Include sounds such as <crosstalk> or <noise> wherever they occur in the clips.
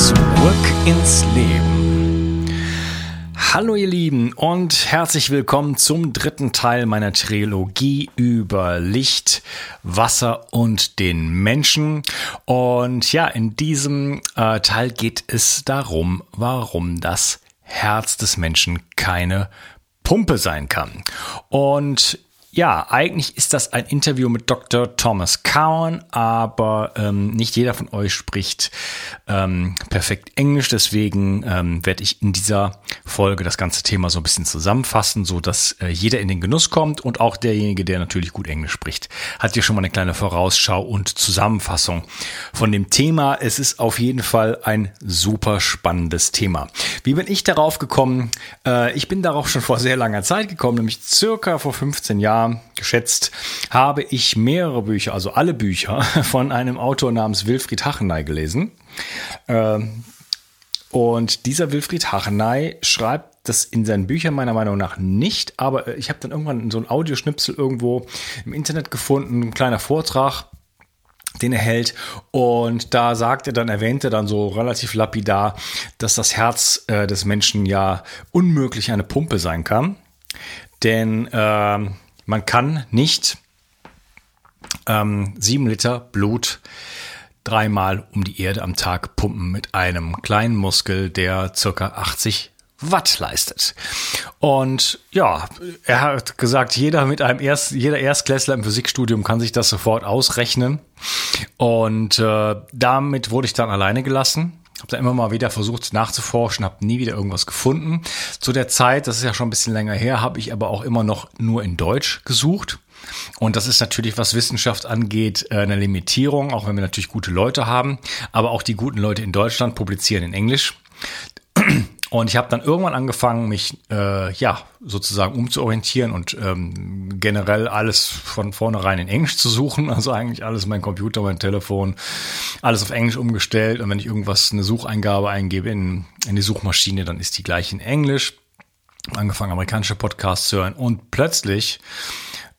Zurück ins Leben. Hallo ihr Lieben und herzlich willkommen zum dritten Teil meiner Trilogie über Licht, Wasser und den Menschen. Und ja, in diesem äh, Teil geht es darum, warum das Herz des Menschen keine Pumpe sein kann. Und ja, eigentlich ist das ein Interview mit Dr. Thomas Cowan, aber ähm, nicht jeder von euch spricht ähm, perfekt Englisch. Deswegen ähm, werde ich in dieser Folge das ganze Thema so ein bisschen zusammenfassen, so dass äh, jeder in den Genuss kommt und auch derjenige, der natürlich gut Englisch spricht, hat hier schon mal eine kleine Vorausschau und Zusammenfassung von dem Thema. Es ist auf jeden Fall ein super spannendes Thema. Wie bin ich darauf gekommen? Äh, ich bin darauf schon vor sehr langer Zeit gekommen, nämlich circa vor 15 Jahren geschätzt, habe ich mehrere Bücher, also alle Bücher <laughs> von einem Autor namens Wilfried Hachenay gelesen. Ähm, und dieser Wilfried Hachenay schreibt das in seinen Büchern meiner Meinung nach nicht, aber ich habe dann irgendwann so ein Audioschnipsel irgendwo im Internet gefunden, ein kleiner Vortrag, den er hält. Und da sagt er dann, erwähnt er dann so relativ lapidar, dass das Herz äh, des Menschen ja unmöglich eine Pumpe sein kann. Denn äh, man kann nicht ähm, sieben Liter Blut dreimal um die Erde am Tag pumpen mit einem kleinen Muskel, der circa 80 Watt leistet. Und ja, er hat gesagt, jeder mit einem Erst, jeder Erstklässler im Physikstudium kann sich das sofort ausrechnen. Und äh, damit wurde ich dann alleine gelassen. Habe da immer mal wieder versucht nachzuforschen, habe nie wieder irgendwas gefunden. Zu der Zeit, das ist ja schon ein bisschen länger her, habe ich aber auch immer noch nur in Deutsch gesucht. Und das ist natürlich, was Wissenschaft angeht, äh, eine Limitierung, auch wenn wir natürlich gute Leute haben. Aber auch die guten Leute in Deutschland publizieren in Englisch. Und ich habe dann irgendwann angefangen, mich äh, ja sozusagen umzuorientieren und ähm, generell alles von vornherein in Englisch zu suchen. <laughs> Also eigentlich alles mein Computer, mein Telefon, alles auf Englisch umgestellt. Und wenn ich irgendwas eine Sucheingabe eingebe in, in die Suchmaschine, dann ist die gleich in Englisch. Angefangen amerikanische Podcasts zu hören und plötzlich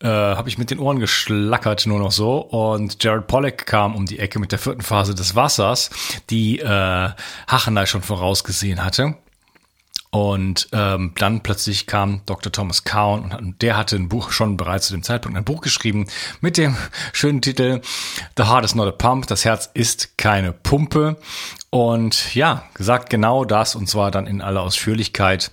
äh, habe ich mit den Ohren geschlackert, nur noch so. Und Jared Pollack kam um die Ecke mit der vierten Phase des Wassers, die äh, Hachenay schon vorausgesehen hatte. Und ähm, dann plötzlich kam Dr. Thomas Cowan und der hatte ein Buch schon bereits zu dem Zeitpunkt ein Buch geschrieben mit dem <laughs> schönen Titel The Heart is not a Pump. Das Herz ist keine Pumpe. Und ja, gesagt genau das und zwar dann in aller Ausführlichkeit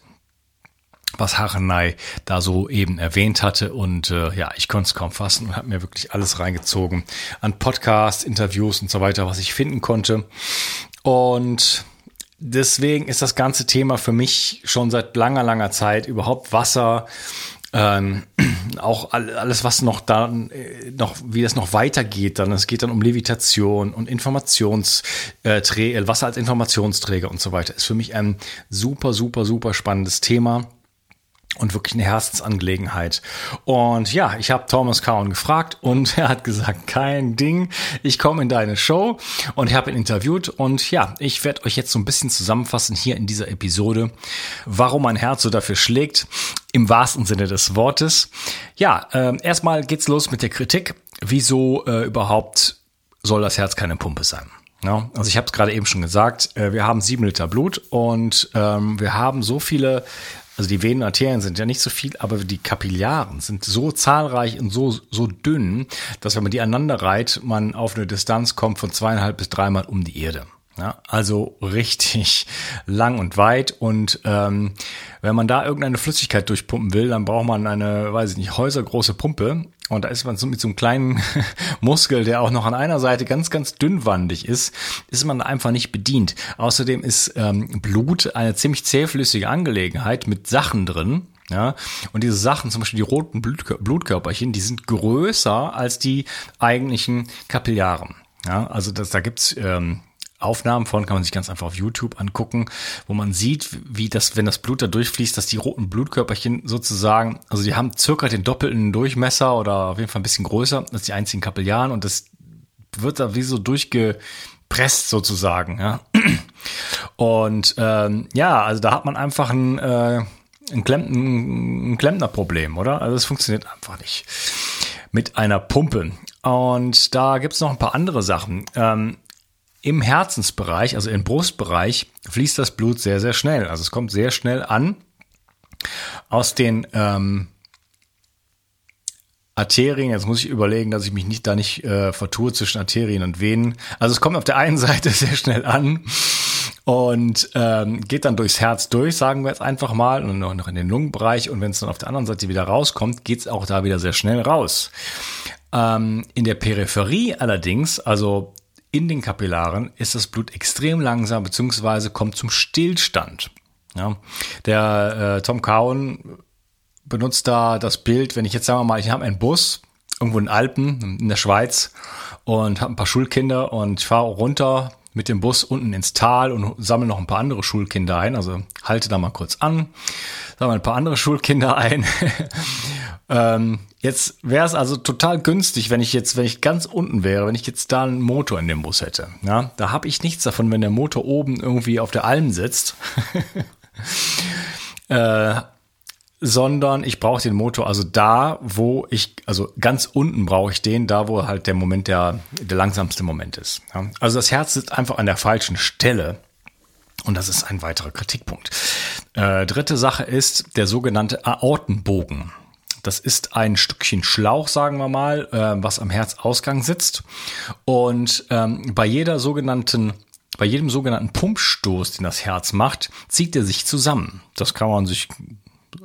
was Harenay da so eben erwähnt hatte. Und äh, ja, ich konnte es kaum fassen und habe mir wirklich alles reingezogen an Podcasts, Interviews und so weiter, was ich finden konnte. Und deswegen ist das ganze Thema für mich schon seit langer, langer Zeit überhaupt Wasser, ähm, <clears throat> auch alles, was noch dann, äh, noch, wie das noch weitergeht, dann, es geht dann um Levitation und Informationsträger, äh, Wasser als Informationsträger und so weiter, ist für mich ein super, super, super spannendes Thema und wirklich eine Herzensangelegenheit. Und ja, ich habe Thomas Cowan gefragt und <laughs> er hat gesagt, kein Ding, ich komme in deine Show und ich habe ihn interviewt und ja, ich werde euch jetzt so ein bisschen zusammenfassen hier in dieser Episode, warum mein Herz so dafür schlägt, im wahrsten Sinne des Wortes. Ja, äh, erstmal geht's los mit der Kritik. Wieso äh, überhaupt soll das Herz keine Pumpe sein? Ja, also ich habe es gerade eben schon gesagt, äh, wir haben sieben Liter Blut und ähm, wir haben so viele also die Venen und Arterien sind ja nicht so viel, aber die Kapillaren sind so zahlreich und so, so dünn, dass wenn man die aneinander reiht, man auf eine Distanz kommt von zweieinhalb bis dreimal um die Erde. Ja, also richtig lang und weit. Und ähm, wenn man da irgendeine Flüssigkeit durchpumpen will, dann braucht man eine, weiß ich nicht, häusergroße Pumpe. Und da ist man so mit so einem kleinen <laughs> Muskel, der auch noch an einer Seite ganz, ganz dünnwandig ist, ist man einfach nicht bedient. Außerdem ist ähm, Blut eine ziemlich zähflüssige Angelegenheit mit Sachen drin. Ja, und diese Sachen, zum Beispiel die roten Blutkörperchen, die sind größer als die eigentlichen Kapillaren. Ja, also das, da gibt's ähm, Aufnahmen von, kann man sich ganz einfach auf YouTube angucken, wo man sieht, wie das, wenn das Blut da durchfließt, dass die roten Blutkörperchen sozusagen, also die haben circa den doppelten Durchmesser oder auf jeden Fall ein bisschen größer als die einzigen Kapillaren und das wird da wie so durchgepresst sozusagen, ja. Und ähm, ja, also da hat man einfach ein, äh, ein, Klemm, ein Klempnerproblem, oder? Also es funktioniert einfach nicht mit einer Pumpe. Und da gibt's noch ein paar andere Sachen. Ähm, Im Herzensbereich, also im Brustbereich, fließt das Blut sehr, sehr schnell. Also es kommt sehr schnell an aus den ähm, Arterien, jetzt muss ich überlegen, dass ich mich nicht da nicht äh, vertue zwischen Arterien und Venen. Also es kommt auf der einen <laughs> Seite sehr schnell an und ähm, geht dann durchs Herz durch, sagen wir jetzt einfach mal, und noch in den Lungenbereich. Und wenn es dann auf der anderen Seite wieder rauskommt, geht es auch da wieder sehr schnell raus. Ähm, in der Peripherie allerdings, also in den Kapillaren, ist das Blut extrem langsam beziehungsweise kommt zum Stillstand. Ja, der äh, Tom Cowan benutzt da das Bild, wenn ich jetzt sagen wir mal, ich habe einen Bus irgendwo in den Alpen in der Schweiz und habe ein paar Schulkinder und ich fahre runter mit dem Bus unten ins Tal und sammle noch ein paar andere Schulkinder ein. Also halte da mal kurz an, sammle ein paar andere Schulkinder ein. <laughs> ähm, jetzt wäre es also total günstig, wenn ich jetzt, wenn ich ganz unten wäre, wenn ich jetzt da einen Motor in dem Bus hätte. Ja, da habe ich nichts davon, wenn der Motor oben irgendwie auf der Alm sitzt. <laughs> äh, sondern ich brauche den Motor also da, wo ich, also ganz unten brauche ich den, da wo halt der Moment der, der langsamste Moment ist. Ja? Also das Herz sitzt einfach an der falschen Stelle. Und das ist ein weiterer Kritikpunkt. Äh, dritte Sache ist der sogenannte Aortenbogen. Das ist ein Stückchen Schlauch, sagen wir mal, äh, was am Herzausgang sitzt. Und ähm, bei jeder sogenannten bei jedem sogenannten Pumpstoß, den das Herz macht, zieht er sich zusammen. Das kann man sich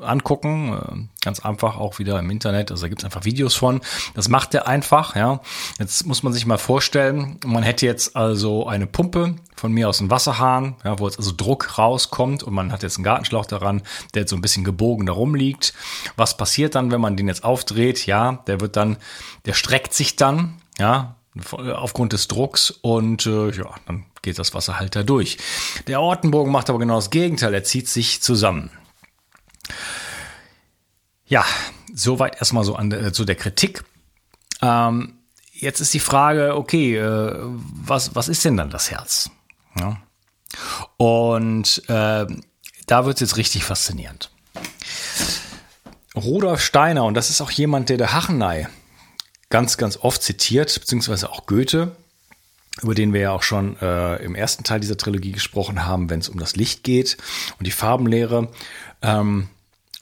angucken. Äh, ganz einfach auch wieder im Internet. Also da gibt es einfach Videos von. Das macht er einfach, ja. Jetzt muss man sich mal vorstellen, man hätte jetzt also eine Pumpe von mir aus einem Wasserhahn, ja, wo jetzt also Druck rauskommt und man hat jetzt einen Gartenschlauch daran, der jetzt so ein bisschen gebogen da rumliegt. Was passiert dann, wenn man den jetzt aufdreht? Ja, der wird dann, der streckt sich dann, ja, aufgrund des Drucks und äh, ja, dann geht das Wasser halt da durch. Der Ortenbogen macht aber genau das Gegenteil, er zieht sich zusammen. Ja, soweit erstmal so an, äh, zu der Kritik. Ähm, jetzt ist die Frage, okay, äh, was, was ist denn dann das Herz? Ja. Und äh, da wird es jetzt richtig faszinierend. Rudolf Steiner, und das ist auch jemand, der der Hachenei ganz, ganz oft zitiert, beziehungsweise auch Goethe, über den wir ja auch schon äh, im ersten Teil dieser Trilogie gesprochen haben, wenn es um das Licht geht und die Farbenlehre. Ähm,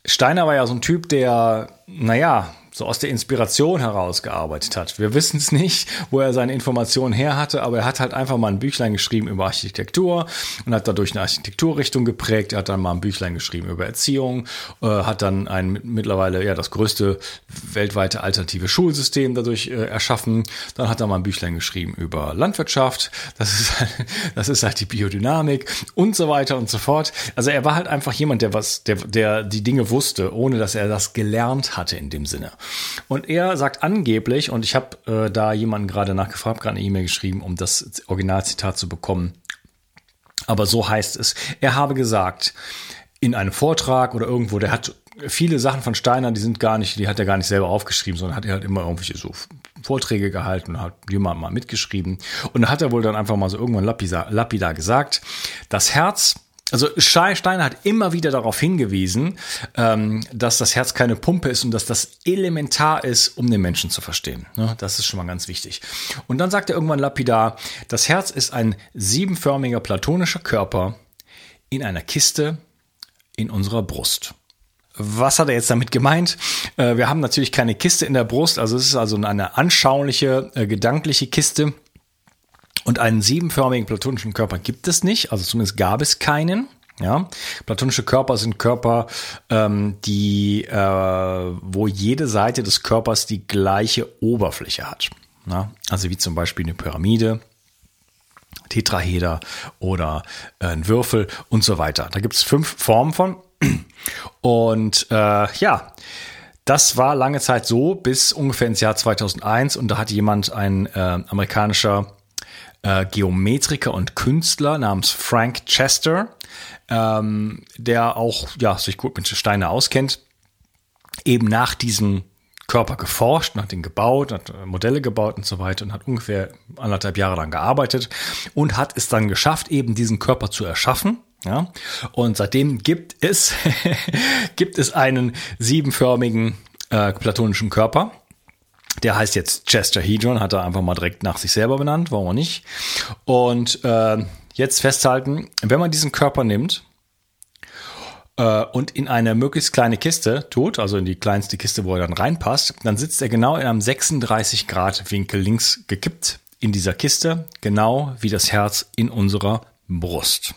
Steiner war ja so ein Typ, der, naja, so aus der Inspiration herausgearbeitet hat. Wir wissen es nicht, wo er seine Informationen her hatte, aber er hat halt einfach mal ein Büchlein geschrieben über Architektur und hat dadurch eine Architekturrichtung geprägt. Er hat dann mal ein Büchlein geschrieben über Erziehung, äh, hat dann ein mittlerweile ja das größte weltweite alternative Schulsystem dadurch äh, erschaffen. Dann hat er mal ein Büchlein geschrieben über Landwirtschaft. Das ist, halt, <laughs> das ist halt die Biodynamik und so weiter und so fort. Also er war halt einfach jemand, der was, der, der die Dinge wusste, ohne dass er das gelernt hatte in dem Sinne. Und er sagt angeblich, und ich habe äh, da jemanden gerade nachgefragt, gerade eine E-Mail geschrieben, um das Originalzitat zu bekommen. Aber so heißt es. Er habe gesagt, in einem Vortrag oder irgendwo, der hat viele Sachen von Steiner, die sind gar nicht, die hat er gar nicht selber aufgeschrieben, sondern hat er halt immer irgendwelche so Vorträge gehalten und hat jemand mal mitgeschrieben. Und da hat er wohl dann einfach mal so irgendwann lapidar gesagt, das Herz also Steiner hat immer wieder darauf hingewiesen, ähm, dass das Herz keine Pumpe ist und dass das elementar ist, um den Menschen zu verstehen. Ne? Das ist schon mal ganz wichtig. Und dann sagt er irgendwann lapidar, das Herz ist ein siebenförmiger platonischer Körper in einer Kiste in unserer Brust. Was hat er jetzt damit gemeint? Äh, wir haben natürlich keine Kiste in der Brust, also es ist also eine anschauliche, äh, gedankliche Kiste und einen siebenförmigen platonischen Körper gibt es nicht, also zumindest gab es keinen. Ja, platonische Körper sind Körper, ähm, die, äh, wo jede Seite des Körpers die gleiche Oberfläche hat. Ja? Also wie zum Beispiel eine Pyramide, Tetraheder oder äh, ein Würfel und so weiter. Da gibt es fünf Formen von. Und äh, ja, das war lange Zeit so bis ungefähr ins Jahr 2001 und da hat jemand, ein äh, amerikanischer äh, Geometriker und Künstler namens Frank Chester, ähm, der auch ja, sich gut mit Steine auskennt, eben nach diesem Körper geforscht, hat ihn gebaut, hat äh, Modelle gebaut und so weiter und hat ungefähr anderthalb Jahre lang gearbeitet und hat es dann geschafft, eben diesen Körper zu erschaffen. Ja, und seitdem gibt es, <laughs> gibt es einen siebenförmigen äh, platonischen Körper. Der heißt jetzt Chester Hedron, hat er einfach mal direkt nach sich selber benannt, warum auch nicht. Und äh, jetzt festhalten, wenn man diesen Körper nimmt äh, und in eine möglichst kleine Kiste tut, also in die kleinste Kiste, wo er dann reinpasst, dann sitzt er genau in einem 36 Grad Winkel links gekippt in dieser Kiste, genau wie das Herz in unserer Brust.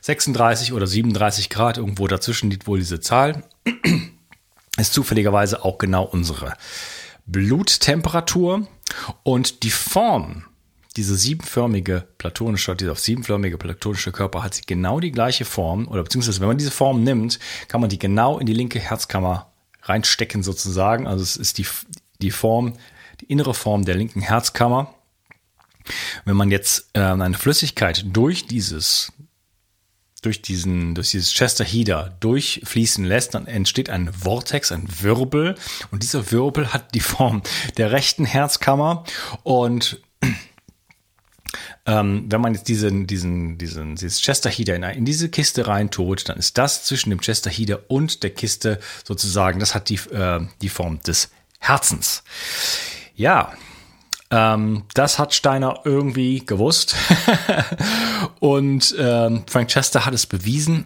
36 oder 37 Grad, irgendwo dazwischen liegt wohl diese Zahl, <clears throat> ist zufälligerweise auch genau unsere Bluttemperatur und die Form diese siebenförmige platonische, dieser siebenförmige platonische Körper hat genau die gleiche Form, oder beziehungsweise wenn man diese Form nimmt, kann man die genau in die linke Herzkammer reinstecken sozusagen. Also es ist die, die Form, die innere Form der linken Herzkammer. Wenn man jetzt äh, eine Flüssigkeit durch dieses durch diesen, durch dieses Chester Heater durchfließen lässt, dann entsteht ein Vortex, ein Wirbel. Und dieser Wirbel hat die Form der rechten Herzkammer. Und <clears throat> ähm, wenn man jetzt diesen, diesen, diesen, dieses Chester Heater in, in diese Kiste reintut, dann ist das zwischen dem Chester Heater und der Kiste sozusagen, das hat die, äh, die Form des Herzens. Ja, ähm, das hat Steiner irgendwie gewusst. <laughs> und ähm, Frank Chester hat es bewiesen.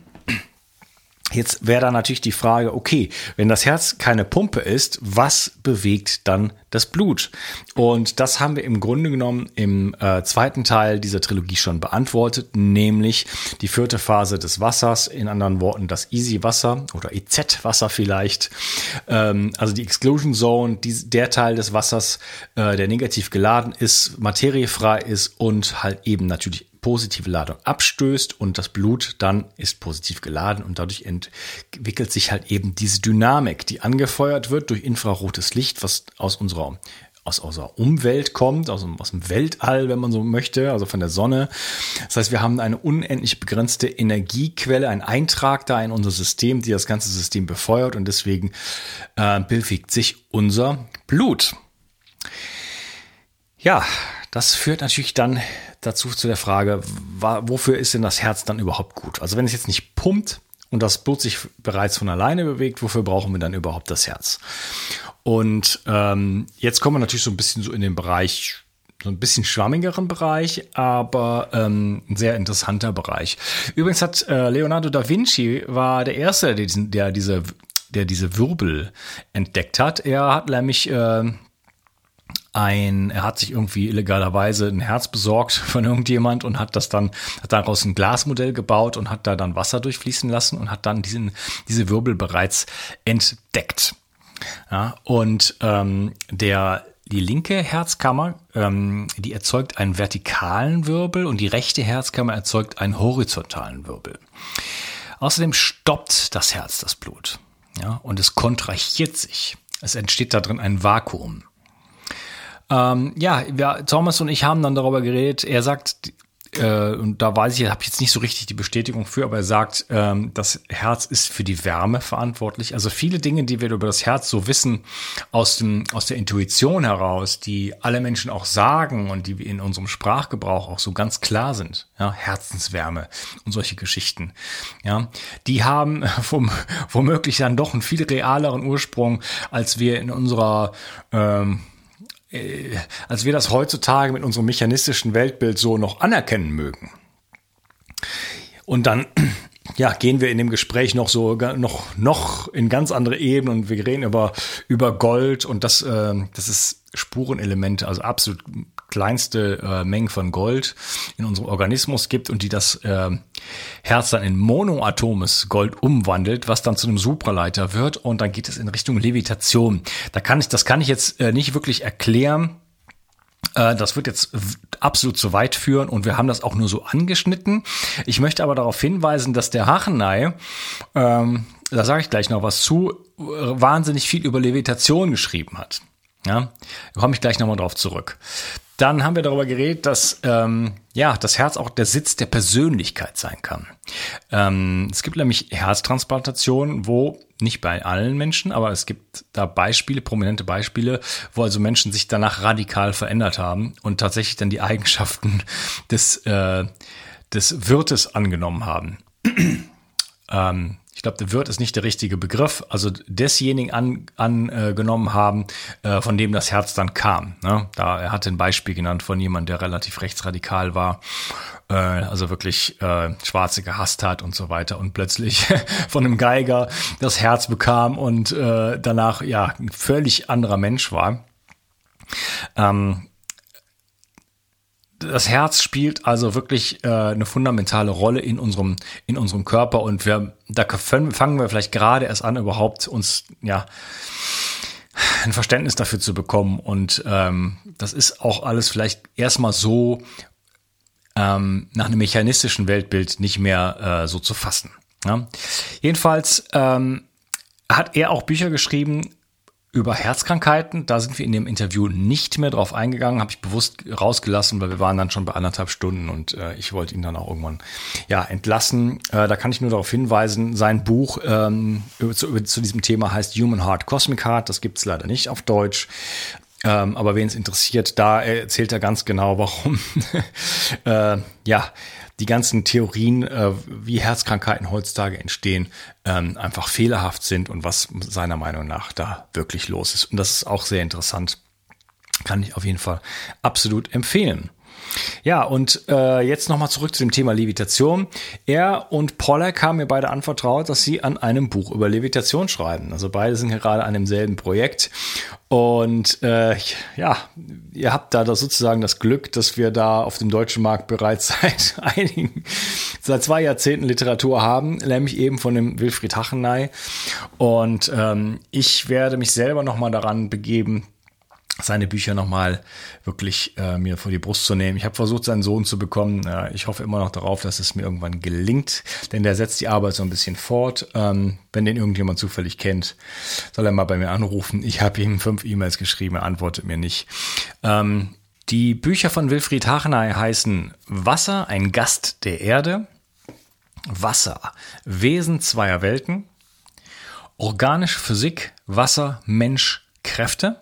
Jetzt wäre da natürlich die Frage, okay, wenn das Herz keine Pumpe ist, was bewegt dann das Blut? Und das haben wir im Grunde genommen im äh, zweiten Teil dieser Trilogie schon beantwortet, nämlich die vierte Phase des Wassers, in anderen Worten das Easy Wasser oder EZ Wasser vielleicht, ähm, also die Exclusion Zone, die, der Teil des Wassers, äh, der negativ geladen ist, materiefrei ist und halt eben natürlich positive Ladung abstößt und das Blut dann ist positiv geladen und dadurch entwickelt sich halt eben diese Dynamik, die angefeuert wird durch infrarotes Licht, was aus unserer aus unserer Umwelt kommt, aus, aus dem Weltall, wenn man so möchte, also von der Sonne. Das heißt, wir haben eine unendlich begrenzte Energiequelle, ein Eintrag da in unser System, die das ganze System befeuert und deswegen äh, bewegt sich unser Blut. Ja, das führt natürlich dann dazu zu der Frage, wofür ist denn das Herz dann überhaupt gut? Also wenn es jetzt nicht pumpt und das Blut sich bereits von alleine bewegt, wofür brauchen wir dann überhaupt das Herz? Und ähm, jetzt kommen wir natürlich so ein bisschen so in den Bereich, so ein bisschen schwammigeren Bereich, aber ähm, ein sehr interessanter Bereich. Übrigens hat äh, Leonardo da Vinci war der erste, der, diesen, der diese der diese Wirbel entdeckt hat. Er hat nämlich äh, ein, er hat sich irgendwie illegalerweise ein Herz besorgt <laughs> von irgendjemand und hat das dann, hat daraus ein Glasmodell gebaut und hat da dann Wasser durchfließen lassen und hat dann diesen, diese Wirbel bereits entdeckt. Ja, und ähm, der die linke Herzkammer, ähm, die erzeugt einen vertikalen Wirbel und die rechte Herzkammer erzeugt einen horizontalen Wirbel. Außerdem stoppt das Herz das Blut. Ja, und es kontrahiert sich. Es entsteht da drin ein Vakuum. Ähm, ja, wir, Thomas und ich haben dann darüber geredet. Er sagt, äh, und da weiß ich, habe ich jetzt nicht so richtig die Bestätigung für, aber er sagt, ähm, das Herz ist für die Wärme verantwortlich. Also viele Dinge, die wir über das Herz so wissen, aus, dem, aus der Intuition heraus, die alle Menschen auch sagen und die in unserem Sprachgebrauch auch so ganz klar sind. Ja, Herzenswärme und solche Geschichten. Ja, die haben <laughs> vom, womöglich dann doch einen viel realeren Ursprung, als wir in unserer ähm, äh, als wir das heutzutage mit unserem mechanistischen Weltbild so noch anerkennen mögen. Und dann <clears throat> ja, gehen wir in dem Gespräch noch so noch noch in ganz andere Ebenen und wir reden über über Gold und das äh, das ist Spurenelemente, also absolut kleinste äh, Mengen von Gold in unserem Organismus gibt und die das äh, Herz dann in monoatomes Gold umwandelt, was dann zu einem Supraleiter wird und dann geht es in Richtung Levitation. Da kann ich, das kann ich jetzt äh, nicht wirklich erklären. Äh, das wird jetzt absolut zu weit führen und wir haben das auch nur so angeschnitten. Ich möchte aber darauf hinweisen, dass der Hachenei, ähm, da sage ich gleich noch was zu, äh, wahnsinnig viel über Levitation geschrieben hat. Ja, da komme ich gleich nochmal drauf zurück. Dann haben wir darüber geredet, dass ähm, ja das Herz auch der Sitz der Persönlichkeit sein kann. Ähm, es gibt nämlich Herztransplantationen, wo nicht bei allen Menschen, aber es gibt da Beispiele, prominente Beispiele, wo also Menschen sich danach radikal verändert haben und tatsächlich dann die Eigenschaften des äh, des Wirtes angenommen haben. <clears throat> ähm, ich glaube, der Wirt ist nicht der richtige Begriff, also desjenigen angenommen an, äh, haben, äh, von dem das Herz dann kam. Ne? Da er hatte ein Beispiel genannt von jemandem, der relativ rechtsradikal war, äh, also wirklich äh, Schwarze gehasst hat und so weiter und plötzlich <laughs> von einem Geiger das Herz bekam und äh, danach ja ein völlig anderer Mensch war. Ähm, das Herz spielt also wirklich äh, eine fundamentale Rolle in unserem in unserem Körper und wir da fangen wir vielleicht gerade erst an überhaupt uns ja ein Verständnis dafür zu bekommen und ähm, das ist auch alles vielleicht erstmal so ähm, nach einem mechanistischen Weltbild nicht mehr äh, so zu fassen. Ja? Jedenfalls ähm, hat er auch Bücher geschrieben über Herzkrankheiten, da sind wir in dem Interview nicht mehr drauf eingegangen, habe ich bewusst rausgelassen, weil wir waren dann schon bei anderthalb Stunden und äh, ich wollte ihn dann auch irgendwann ja entlassen. Äh, da kann ich nur darauf hinweisen, sein Buch ähm, zu, zu, diesem Thema heißt Human Heart Cosmic Heart, das gibt's leider nicht auf Deutsch. Ähm, aber wen es interessiert, da erzählt er ganz genau, warum <laughs> äh, ja die ganzen Theorien, äh, wie Herzkrankheiten heutzutage entstehen, ähm, einfach fehlerhaft sind und was seiner Meinung nach da wirklich los ist. Und das ist auch sehr interessant. Kann ich auf jeden Fall absolut empfehlen. Ja, und äh, jetzt nochmal zurück zu dem Thema Levitation. Er und Pollack haben mir beide anvertraut, dass sie an einem Buch über Levitation schreiben. Also beide sind gerade an demselben Projekt. Und äh, ja, ihr habt da das sozusagen das Glück, dass wir da auf dem deutschen Markt bereits <laughs> seit einigen, seit zwei Jahrzehnten Literatur haben, nämlich eben von dem Wilfried Hachenay. Und ähm, ich werde mich selber nochmal daran begeben, seine Bücher nochmal wirklich äh, mir vor die Brust zu nehmen. Ich habe versucht, seinen Sohn zu bekommen. Äh, ich hoffe immer noch darauf, dass es mir irgendwann gelingt, denn der setzt die Arbeit so ein bisschen fort. Ähm, wenn den irgendjemand zufällig kennt, soll er mal bei mir anrufen. Ich habe ihm fünf E-Mails geschrieben, er antwortet mir nicht. Ähm, die Bücher von Wilfried Hachenay heißen Wasser, ein Gast der Erde, Wasser, Wesen zweier Welten, organische Physik, Wasser, Mensch, Kräfte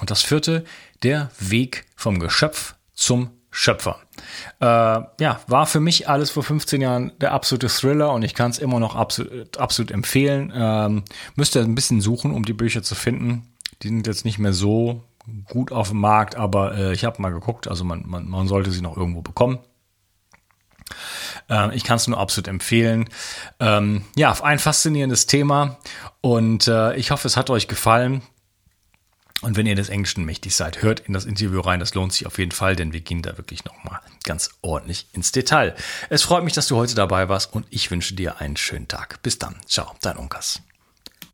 und das vierte, der Weg vom Geschöpf zum Schöpfer. Äh, ja, war für mich alles vor 15 Jahren der absolute Thriller und ich kann es immer noch absolut, absolut empfehlen. Ähm, müsst ihr ein bisschen suchen, um die Bücher zu finden. Die sind jetzt nicht mehr so gut auf dem Markt, aber äh, ich habe mal geguckt, also man, man, man sollte sie noch irgendwo bekommen. Äh, ich kann es nur absolut empfehlen. Ähm, ja, ein faszinierendes Thema und äh, ich hoffe, es hat euch gefallen. Und wenn ihr des Englischen mächtig seid, hört in das Interview rein. Das lohnt sich auf jeden Fall, denn wir gehen da wirklich nochmal ganz ordentlich ins Detail. Es freut mich, dass du heute dabei warst und ich wünsche dir einen schönen Tag. Bis dann. Ciao, dein Unkas.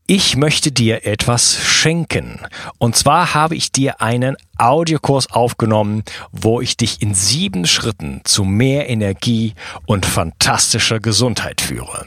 Ich möchte dir etwas schenken. Und zwar habe ich dir einen Audiokurs aufgenommen, wo ich dich in sieben Schritten zu mehr Energie und fantastischer Gesundheit führe.